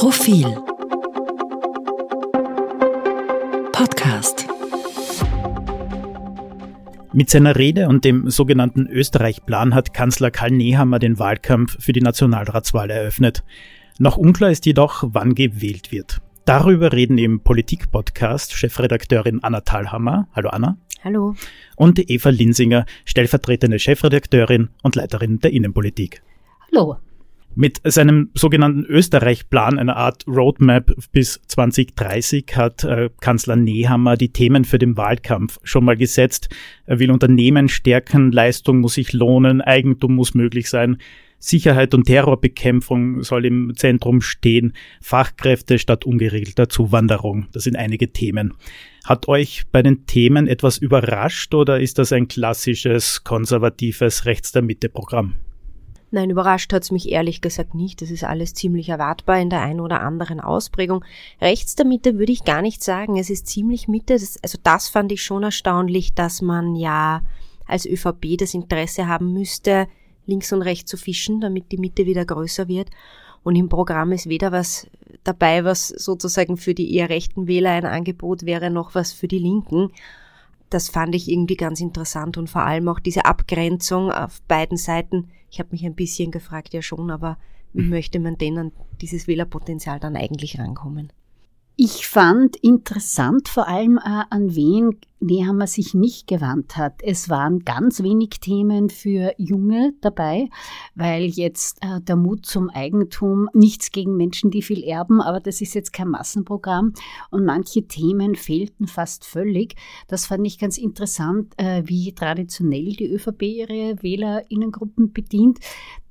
Profil Podcast mit seiner Rede und dem sogenannten Österreich-Plan hat Kanzler Karl Nehammer den Wahlkampf für die Nationalratswahl eröffnet. Noch unklar ist jedoch, wann gewählt wird. Darüber reden im Politik-Podcast Chefredakteurin Anna Thalhammer. Hallo Anna. Hallo. Und Eva Linsinger, stellvertretende Chefredakteurin und Leiterin der Innenpolitik. Hallo. Mit seinem sogenannten Österreich-Plan, einer Art Roadmap bis 2030, hat äh, Kanzler Nehammer die Themen für den Wahlkampf schon mal gesetzt. Er will Unternehmen stärken, Leistung muss sich lohnen, Eigentum muss möglich sein. Sicherheit und Terrorbekämpfung soll im Zentrum stehen, Fachkräfte statt ungeregelter Zuwanderung. Das sind einige Themen. Hat euch bei den Themen etwas überrascht oder ist das ein klassisches konservatives Rechts der Mitte Programm? Nein, überrascht hat's mich ehrlich gesagt nicht. Das ist alles ziemlich erwartbar in der einen oder anderen Ausprägung. Rechts der Mitte würde ich gar nicht sagen. Es ist ziemlich Mitte. Das, also das fand ich schon erstaunlich, dass man ja als ÖVP das Interesse haben müsste, links und rechts zu fischen, damit die Mitte wieder größer wird. Und im Programm ist weder was dabei, was sozusagen für die eher rechten Wähler ein Angebot wäre, noch was für die Linken das fand ich irgendwie ganz interessant und vor allem auch diese Abgrenzung auf beiden Seiten. Ich habe mich ein bisschen gefragt, ja schon, aber wie mhm. möchte man denn an dieses Wählerpotenzial dann eigentlich rankommen? Ich fand interessant vor allem äh, an wen Nehammer sich nicht gewandt hat. Es waren ganz wenig Themen für Junge dabei, weil jetzt äh, der Mut zum Eigentum, nichts gegen Menschen, die viel erben, aber das ist jetzt kein Massenprogramm und manche Themen fehlten fast völlig. Das fand ich ganz interessant, äh, wie traditionell die ÖVP ihre Wählerinnengruppen bedient.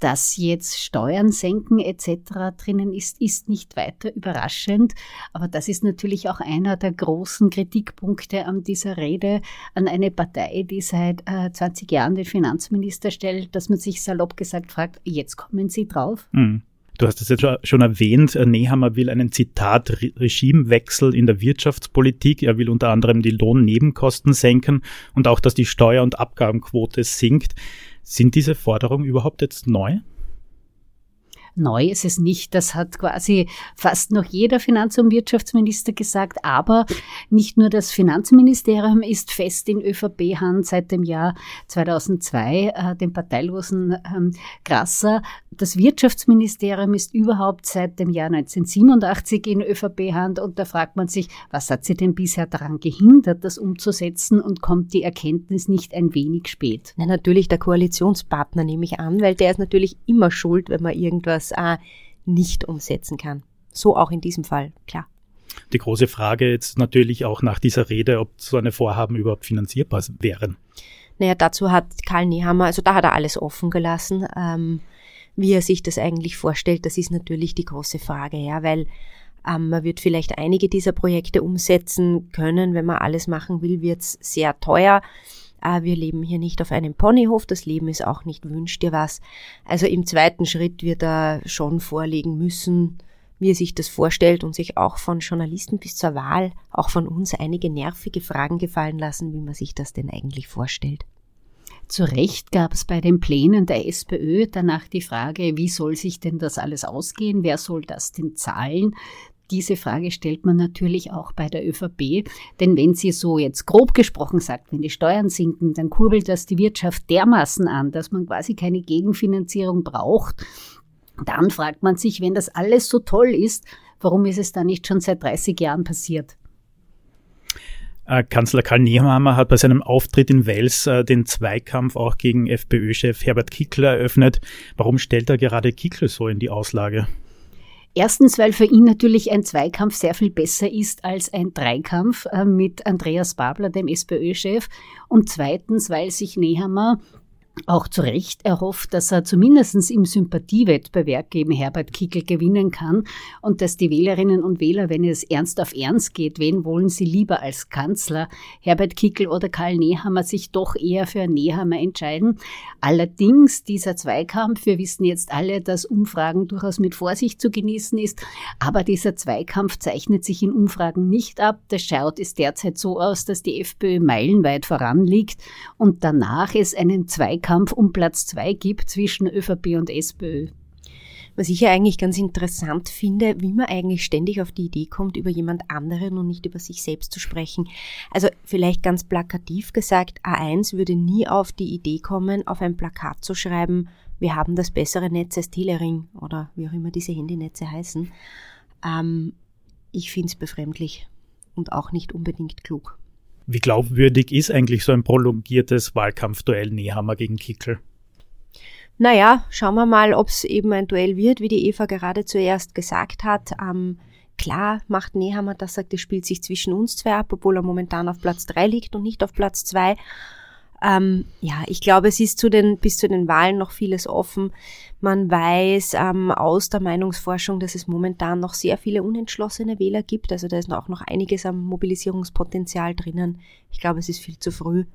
Dass jetzt Steuern senken etc. drinnen ist, ist nicht weiter überraschend, aber das ist natürlich auch einer der großen Kritikpunkte an dieser Rede an eine Partei, die seit äh, 20 Jahren den Finanzminister stellt, dass man sich salopp gesagt fragt, jetzt kommen Sie drauf. Mhm. Du hast es jetzt schon erwähnt, Nehammer will einen Zitat Regimewechsel in der Wirtschaftspolitik. Er will unter anderem die Lohnnebenkosten senken und auch, dass die Steuer- und Abgabenquote sinkt. Sind diese Forderungen überhaupt jetzt neu? Neu ist es nicht. Das hat quasi fast noch jeder Finanz- und Wirtschaftsminister gesagt. Aber nicht nur das Finanzministerium ist fest in ÖVP-Hand seit dem Jahr 2002, äh, dem parteilosen ähm, Grasser. Das Wirtschaftsministerium ist überhaupt seit dem Jahr 1987 in ÖVP-Hand. Und da fragt man sich, was hat sie denn bisher daran gehindert, das umzusetzen? Und kommt die Erkenntnis nicht ein wenig spät? Na, natürlich der Koalitionspartner nehme ich an, weil der ist natürlich immer schuld, wenn man irgendwas USA nicht umsetzen kann. So auch in diesem Fall, klar. Die große Frage jetzt natürlich auch nach dieser Rede, ob so eine Vorhaben überhaupt finanzierbar wären. Naja, dazu hat Karl Nehammer, also da hat er alles offen gelassen. Ähm, wie er sich das eigentlich vorstellt, das ist natürlich die große Frage, ja, weil ähm, man wird vielleicht einige dieser Projekte umsetzen können. Wenn man alles machen will, wird es sehr teuer. Ah, wir leben hier nicht auf einem Ponyhof, das Leben ist auch nicht wünscht dir was. Also im zweiten Schritt wird er schon vorlegen müssen, wie er sich das vorstellt und sich auch von Journalisten bis zur Wahl, auch von uns einige nervige Fragen gefallen lassen, wie man sich das denn eigentlich vorstellt. Zu Recht gab es bei den Plänen der SPÖ danach die Frage, wie soll sich denn das alles ausgehen? Wer soll das denn zahlen? Diese Frage stellt man natürlich auch bei der ÖVP, denn wenn sie so jetzt grob gesprochen sagt, wenn die Steuern sinken, dann kurbelt das die Wirtschaft dermaßen an, dass man quasi keine Gegenfinanzierung braucht. Dann fragt man sich, wenn das alles so toll ist, warum ist es dann nicht schon seit 30 Jahren passiert? Äh, Kanzler Karl Nehammer hat bei seinem Auftritt in Wels äh, den Zweikampf auch gegen FPÖ-Chef Herbert Kickl eröffnet. Warum stellt er gerade Kickl so in die Auslage? Erstens, weil für ihn natürlich ein Zweikampf sehr viel besser ist als ein Dreikampf äh, mit Andreas Babler, dem SPÖ-Chef. Und zweitens, weil sich Nehammer auch zu Recht erhofft, dass er zumindest im Sympathiewettbewerb gegen Herbert Kickel gewinnen kann und dass die Wählerinnen und Wähler, wenn es ernst auf ernst geht, wen wollen sie lieber als Kanzler, Herbert Kickel oder Karl Nehammer, sich doch eher für Nehammer entscheiden. Allerdings dieser Zweikampf, wir wissen jetzt alle, dass Umfragen durchaus mit Vorsicht zu genießen ist, aber dieser Zweikampf zeichnet sich in Umfragen nicht ab. Das schaut es derzeit so aus, dass die FPÖ meilenweit voranliegt und danach es einen Zweikampf Kampf um Platz zwei gibt zwischen ÖVP und SPÖ. Was ich ja eigentlich ganz interessant finde, wie man eigentlich ständig auf die Idee kommt, über jemand anderen und nicht über sich selbst zu sprechen. Also vielleicht ganz plakativ gesagt, A1 würde nie auf die Idee kommen, auf ein Plakat zu schreiben, wir haben das bessere Netz als Telering oder wie auch immer diese Handynetze heißen. Ähm, ich finde es befremdlich und auch nicht unbedingt klug. Wie glaubwürdig ist eigentlich so ein prolongiertes Wahlkampfduell Nehammer gegen Kickel? Naja, schauen wir mal, ob es eben ein Duell wird, wie die Eva gerade zuerst gesagt hat. Ähm, klar macht Nehammer das, sagt, es spielt sich zwischen uns zwei ab, obwohl er momentan auf Platz drei liegt und nicht auf Platz zwei. Ähm, ja, ich glaube, es ist zu den, bis zu den Wahlen noch vieles offen. Man weiß ähm, aus der Meinungsforschung, dass es momentan noch sehr viele unentschlossene Wähler gibt. Also da ist auch noch einiges am Mobilisierungspotenzial drinnen. Ich glaube, es ist viel zu früh,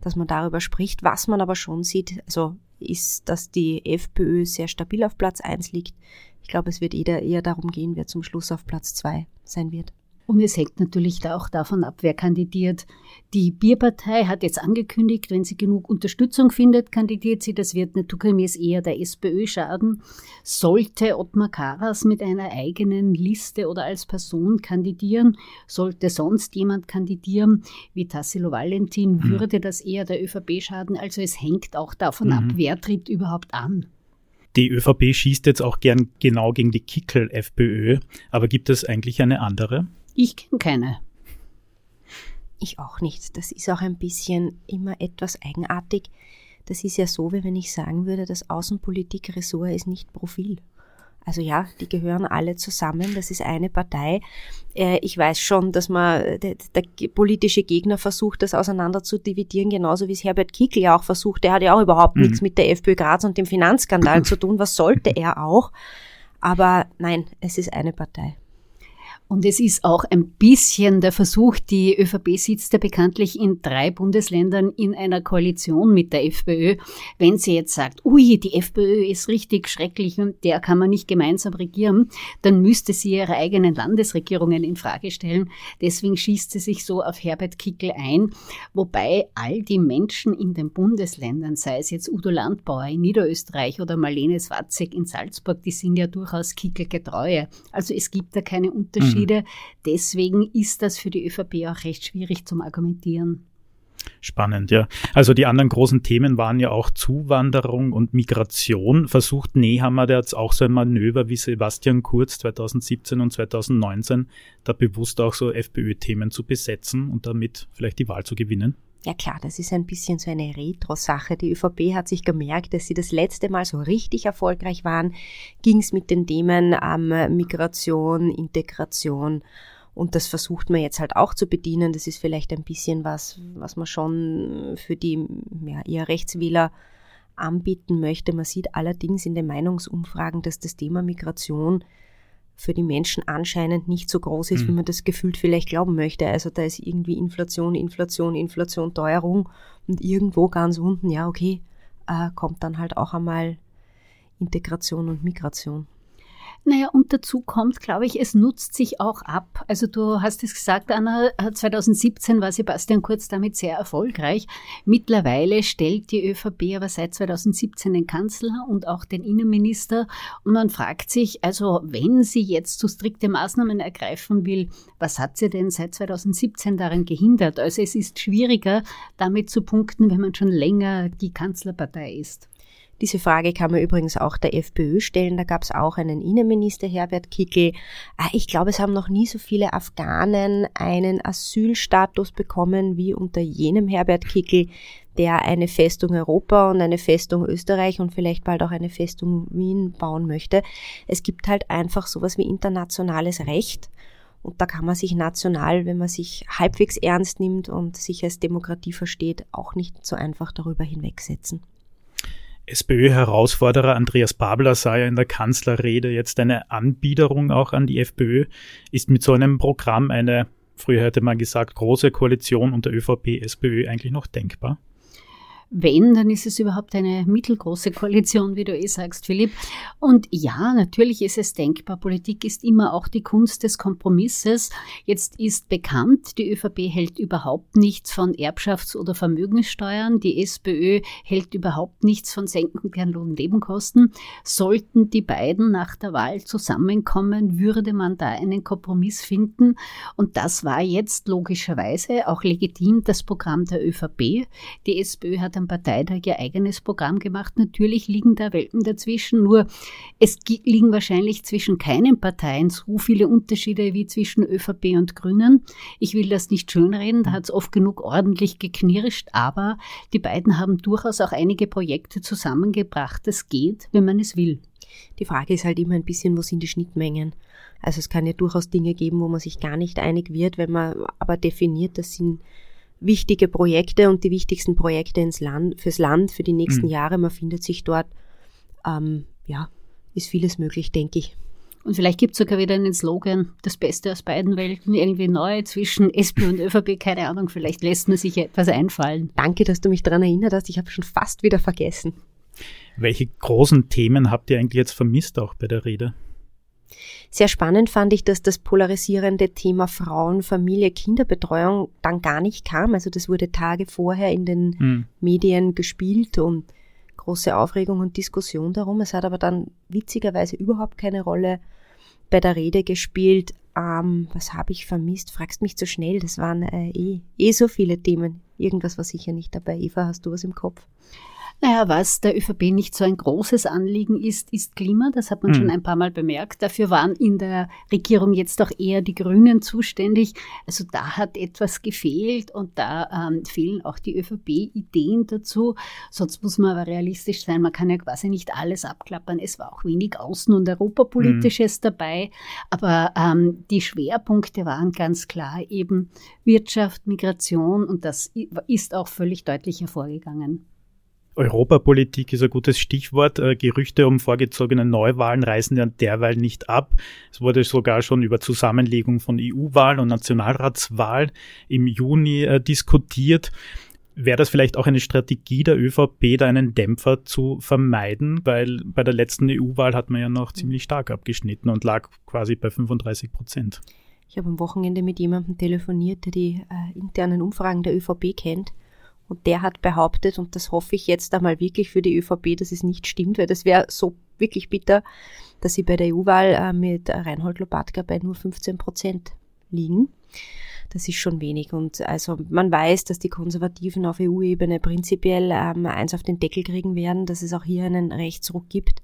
dass man darüber spricht. Was man aber schon sieht, also ist, dass die FPÖ sehr stabil auf Platz 1 liegt. Ich glaube, es wird eher, eher darum gehen, wer zum Schluss auf Platz 2 sein wird. Und es hängt natürlich auch davon ab, wer kandidiert. Die Bierpartei hat jetzt angekündigt, wenn sie genug Unterstützung findet, kandidiert sie. Das wird naturgemäß eher der SPÖ schaden. Sollte Ottmar Karas mit einer eigenen Liste oder als Person kandidieren, sollte sonst jemand kandidieren, wie Tassilo Valentin, mhm. würde das eher der ÖVP schaden. Also es hängt auch davon mhm. ab, wer tritt überhaupt an. Die ÖVP schießt jetzt auch gern genau gegen die Kickel-FPÖ, aber gibt es eigentlich eine andere? Ich kenne keine. Ich auch nicht. Das ist auch ein bisschen immer etwas eigenartig. Das ist ja so, wie wenn ich sagen würde, das Außenpolitik-Ressort ist nicht Profil. Also ja, die gehören alle zusammen, das ist eine Partei. Äh, ich weiß schon, dass man, der, der, politische Gegner versucht, das auseinander zu dividieren, genauso wie es Herbert Kickl ja auch versucht. Der hat ja auch überhaupt mhm. nichts mit der FPÖ Graz und dem Finanzskandal zu tun. Was sollte er auch? Aber nein, es ist eine Partei. Und es ist auch ein bisschen der Versuch, die ÖVP sitzt ja bekanntlich in drei Bundesländern in einer Koalition mit der FPÖ. Wenn sie jetzt sagt, ui, die FPÖ ist richtig schrecklich und der kann man nicht gemeinsam regieren, dann müsste sie ihre eigenen Landesregierungen in Frage stellen. Deswegen schießt sie sich so auf Herbert Kickel ein, wobei all die Menschen in den Bundesländern, sei es jetzt Udo Landbauer in Niederösterreich oder Marlene Swatzek in Salzburg, die sind ja durchaus Kickel-getreue. Also es gibt da keine Unterschiede. Mhm Unterschiede. Deswegen ist das für die ÖVP auch recht schwierig zum Argumentieren. Spannend, ja. Also die anderen großen Themen waren ja auch Zuwanderung und Migration. Versucht Nehammer, der jetzt auch so ein Manöver wie Sebastian Kurz 2017 und 2019, da bewusst auch so FPÖ-Themen zu besetzen und damit vielleicht die Wahl zu gewinnen? Ja klar, das ist ein bisschen so eine Retro-Sache. Die ÖVP hat sich gemerkt, dass sie das letzte Mal so richtig erfolgreich waren, ging es mit den Themen ähm, Migration, Integration und das versucht man jetzt halt auch zu bedienen. Das ist vielleicht ein bisschen was, was man schon für die ja, eher Rechtswähler anbieten möchte. Man sieht allerdings in den Meinungsumfragen, dass das Thema Migration für die Menschen anscheinend nicht so groß ist, mhm. wie man das gefühlt vielleicht glauben möchte. Also da ist irgendwie Inflation, Inflation, Inflation, Teuerung und irgendwo ganz unten, ja, okay, äh, kommt dann halt auch einmal Integration und Migration. Naja, und dazu kommt, glaube ich, es nutzt sich auch ab. Also du hast es gesagt, Anna, 2017 war Sebastian Kurz damit sehr erfolgreich. Mittlerweile stellt die ÖVP aber seit 2017 den Kanzler und auch den Innenminister. Und man fragt sich, also wenn sie jetzt zu strikte Maßnahmen ergreifen will, was hat sie denn seit 2017 daran gehindert? Also es ist schwieriger, damit zu punkten, wenn man schon länger die Kanzlerpartei ist. Diese Frage kann man übrigens auch der FPÖ stellen. Da gab es auch einen Innenminister, Herbert Kickel. Ah, ich glaube, es haben noch nie so viele Afghanen einen Asylstatus bekommen wie unter jenem Herbert Kickel, der eine Festung Europa und eine Festung Österreich und vielleicht bald auch eine Festung Wien bauen möchte. Es gibt halt einfach sowas wie internationales Recht. Und da kann man sich national, wenn man sich halbwegs ernst nimmt und sich als Demokratie versteht, auch nicht so einfach darüber hinwegsetzen. SPÖ-Herausforderer Andreas Babler sah ja in der Kanzlerrede jetzt eine Anbiederung auch an die FPÖ. Ist mit so einem Programm eine, früher hätte man gesagt, große Koalition unter ÖVP, SPÖ eigentlich noch denkbar? Wenn, dann ist es überhaupt eine mittelgroße Koalition, wie du eh sagst, Philipp. Und ja, natürlich ist es denkbar. Politik ist immer auch die Kunst des Kompromisses. Jetzt ist bekannt, die ÖVP hält überhaupt nichts von Erbschafts- oder Vermögenssteuern. Die SPÖ hält überhaupt nichts von Senken der Lohnnebenkosten. Sollten die beiden nach der Wahl zusammenkommen, würde man da einen Kompromiss finden. Und das war jetzt logischerweise auch legitim das Programm der ÖVP. Die SPÖ hat am Parteitag ihr eigenes Programm gemacht. Natürlich liegen da Welten dazwischen, nur es liegen wahrscheinlich zwischen keinen Parteien so viele Unterschiede wie zwischen ÖVP und Grünen. Ich will das nicht schönreden, da hat es oft genug ordentlich geknirscht, aber die beiden haben durchaus auch einige Projekte zusammengebracht. Das geht, wenn man es will. Die Frage ist halt immer ein bisschen, wo sind die Schnittmengen? Also es kann ja durchaus Dinge geben, wo man sich gar nicht einig wird, wenn man aber definiert, das sind wichtige Projekte und die wichtigsten Projekte ins Land, fürs Land, für die nächsten mhm. Jahre. Man findet sich dort, ähm, ja, ist vieles möglich, denke ich. Und vielleicht gibt es sogar wieder einen Slogan, das Beste aus beiden Welten, irgendwie neu zwischen SP und ÖVP, keine Ahnung, vielleicht lässt man sich etwas einfallen. Danke, dass du mich daran erinnert hast, ich habe schon fast wieder vergessen. Welche großen Themen habt ihr eigentlich jetzt vermisst auch bei der Rede? Sehr spannend fand ich, dass das polarisierende Thema Frauen, Familie, Kinderbetreuung dann gar nicht kam. Also das wurde Tage vorher in den hm. Medien gespielt und große Aufregung und Diskussion darum. Es hat aber dann witzigerweise überhaupt keine Rolle bei der Rede gespielt. Ähm, was habe ich vermisst? Fragst mich zu schnell. Das waren äh, eh, eh so viele Themen. Irgendwas war sicher nicht dabei. Eva, hast du was im Kopf? Naja, was der ÖVP nicht so ein großes Anliegen ist, ist Klima. Das hat man mhm. schon ein paar Mal bemerkt. Dafür waren in der Regierung jetzt auch eher die Grünen zuständig. Also da hat etwas gefehlt und da ähm, fehlen auch die ÖVP-Ideen dazu. Sonst muss man aber realistisch sein. Man kann ja quasi nicht alles abklappern. Es war auch wenig Außen- und Europapolitisches mhm. dabei. Aber ähm, die Schwerpunkte waren ganz klar eben Wirtschaft, Migration und das ist auch völlig deutlich hervorgegangen. Europapolitik ist ein gutes Stichwort. Äh, Gerüchte um vorgezogene Neuwahlen reißen ja derweil nicht ab. Es wurde sogar schon über Zusammenlegung von EU-Wahlen und Nationalratswahl im Juni äh, diskutiert. Wäre das vielleicht auch eine Strategie der ÖVP, da einen Dämpfer zu vermeiden? Weil bei der letzten EU-Wahl hat man ja noch ziemlich stark abgeschnitten und lag quasi bei 35 Prozent. Ich habe am Wochenende mit jemandem telefoniert, der die äh, internen Umfragen der ÖVP kennt. Und der hat behauptet, und das hoffe ich jetzt einmal wirklich für die ÖVP, dass es nicht stimmt, weil das wäre so wirklich bitter, dass sie bei der EU-Wahl äh, mit Reinhold Lopatka bei nur 15 Prozent liegen. Das ist schon wenig. Und also man weiß, dass die Konservativen auf EU-Ebene prinzipiell ähm, eins auf den Deckel kriegen werden, dass es auch hier einen Rechtsruck gibt.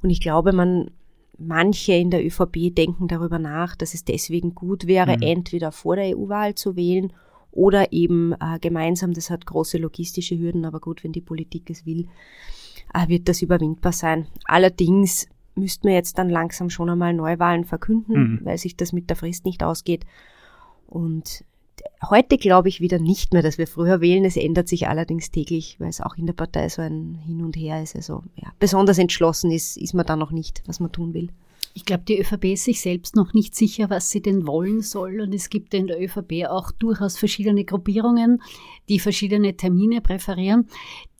Und ich glaube, man manche in der ÖVP denken darüber nach, dass es deswegen gut wäre, mhm. entweder vor der EU-Wahl zu wählen oder eben äh, gemeinsam. Das hat große logistische Hürden, aber gut, wenn die Politik es will, äh, wird das überwindbar sein. Allerdings müssten wir jetzt dann langsam schon einmal Neuwahlen verkünden, mhm. weil sich das mit der Frist nicht ausgeht. Und heute glaube ich wieder nicht mehr, dass wir früher wählen. Es ändert sich allerdings täglich, weil es auch in der Partei so ein Hin und Her ist. Also ja, besonders entschlossen ist, ist man da noch nicht, was man tun will. Ich glaube, die ÖVP ist sich selbst noch nicht sicher, was sie denn wollen soll. Und es gibt in der ÖVP auch durchaus verschiedene Gruppierungen, die verschiedene Termine präferieren.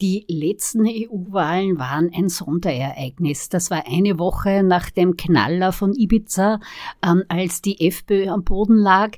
Die letzten EU-Wahlen waren ein Sonderereignis. Das war eine Woche nach dem Knaller von Ibiza, ähm, als die FPÖ am Boden lag.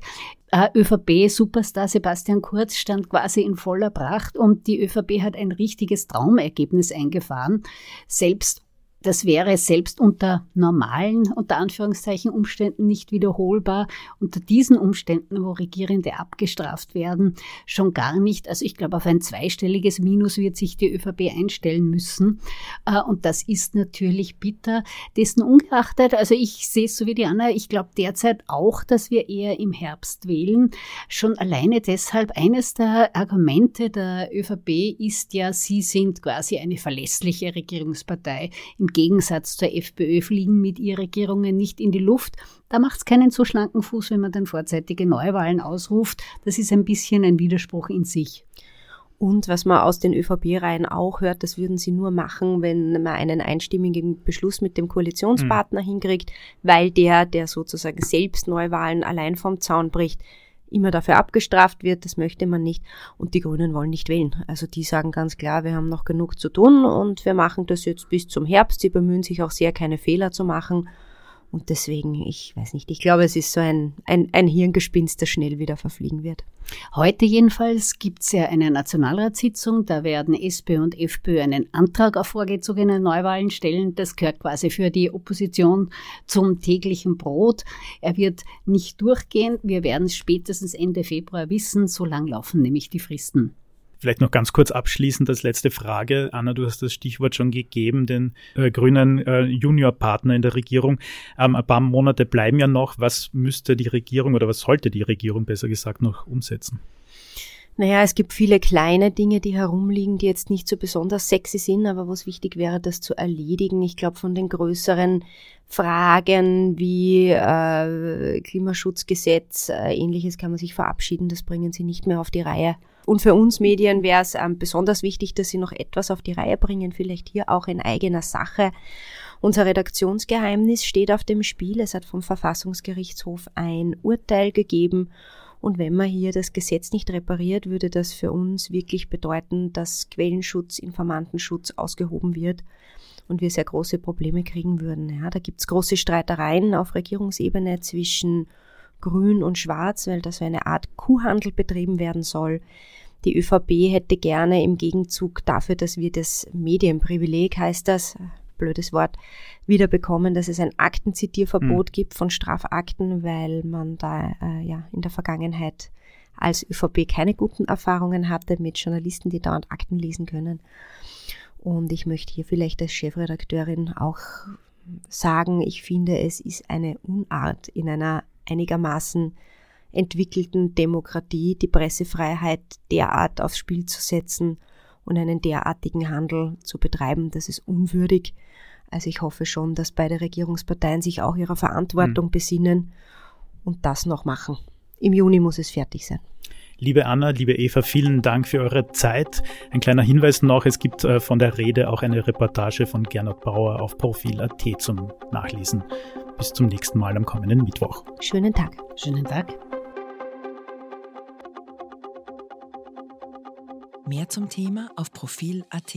Äh, ÖVP-Superstar Sebastian Kurz stand quasi in voller Pracht und die ÖVP hat ein richtiges Traumergebnis eingefahren. Selbst das wäre selbst unter normalen, unter Anführungszeichen, Umständen nicht wiederholbar. Unter diesen Umständen, wo Regierende abgestraft werden, schon gar nicht. Also ich glaube, auf ein zweistelliges Minus wird sich die ÖVP einstellen müssen. Äh, und das ist natürlich bitter. Dessen ungeachtet, also ich sehe es so wie die Anna, ich glaube derzeit auch, dass wir eher im Herbst wählen. Schon alleine deshalb, eines der Argumente der ÖVP ist ja, sie sind quasi eine verlässliche Regierungspartei. Im Gegensatz zur FPÖ fliegen mit ihr Regierungen nicht in die Luft. Da macht es keinen so schlanken Fuß, wenn man dann vorzeitige Neuwahlen ausruft. Das ist ein bisschen ein Widerspruch in sich. Und was man aus den ÖVP-Reihen auch hört, das würden sie nur machen, wenn man einen einstimmigen Beschluss mit dem Koalitionspartner mhm. hinkriegt, weil der, der sozusagen selbst Neuwahlen allein vom Zaun bricht, immer dafür abgestraft wird. Das möchte man nicht. Und die Grünen wollen nicht wählen. Also die sagen ganz klar, wir haben noch genug zu tun und wir machen das jetzt bis zum Herbst. Sie bemühen sich auch sehr, keine Fehler zu machen. Und deswegen, ich weiß nicht, ich glaube, es ist so ein, ein, ein Hirngespinst, das schnell wieder verfliegen wird. Heute jedenfalls gibt es ja eine Nationalratssitzung, da werden SPÖ und FPÖ einen Antrag auf vorgezogene Neuwahlen stellen. Das gehört quasi für die Opposition zum täglichen Brot. Er wird nicht durchgehen. Wir werden es spätestens Ende Februar wissen. So lang laufen nämlich die Fristen. Vielleicht noch ganz kurz abschließend als letzte Frage. Anna, du hast das Stichwort schon gegeben, den äh, grünen äh, Juniorpartner in der Regierung. Ähm, ein paar Monate bleiben ja noch. Was müsste die Regierung oder was sollte die Regierung besser gesagt noch umsetzen? Naja, es gibt viele kleine Dinge, die herumliegen, die jetzt nicht so besonders sexy sind, aber wo es wichtig wäre, das zu erledigen. Ich glaube, von den größeren Fragen wie äh, Klimaschutzgesetz, äh, ähnliches kann man sich verabschieden, das bringen sie nicht mehr auf die Reihe. Und für uns Medien wäre es ähm, besonders wichtig, dass sie noch etwas auf die Reihe bringen, vielleicht hier auch in eigener Sache. Unser Redaktionsgeheimnis steht auf dem Spiel. Es hat vom Verfassungsgerichtshof ein Urteil gegeben. Und wenn man hier das Gesetz nicht repariert, würde das für uns wirklich bedeuten, dass Quellenschutz, Informantenschutz ausgehoben wird und wir sehr große Probleme kriegen würden. Ja, da gibt's große Streitereien auf Regierungsebene zwischen grün und schwarz, weil da so eine Art Kuhhandel betrieben werden soll. Die ÖVP hätte gerne im Gegenzug dafür, dass wir das Medienprivileg, heißt das, blödes Wort, wieder bekommen, dass es ein Aktenzitierverbot mhm. gibt von Strafakten, weil man da äh, ja in der Vergangenheit als ÖVP keine guten Erfahrungen hatte mit Journalisten, die dauernd Akten lesen können. Und ich möchte hier vielleicht als Chefredakteurin auch sagen, ich finde, es ist eine Unart in einer einigermaßen entwickelten Demokratie die Pressefreiheit derart aufs Spiel zu setzen und einen derartigen Handel zu betreiben, das ist unwürdig. Also ich hoffe schon, dass beide Regierungsparteien sich auch ihrer Verantwortung mhm. besinnen und das noch machen. Im Juni muss es fertig sein. Liebe Anna, liebe Eva, vielen Dank für eure Zeit. Ein kleiner Hinweis noch, es gibt äh, von der Rede auch eine Reportage von Gernot Bauer auf Profil.at zum Nachlesen. Bis zum nächsten Mal am kommenden Mittwoch. Schönen Tag. Schönen Tag. Mehr zum Thema auf Profil.at.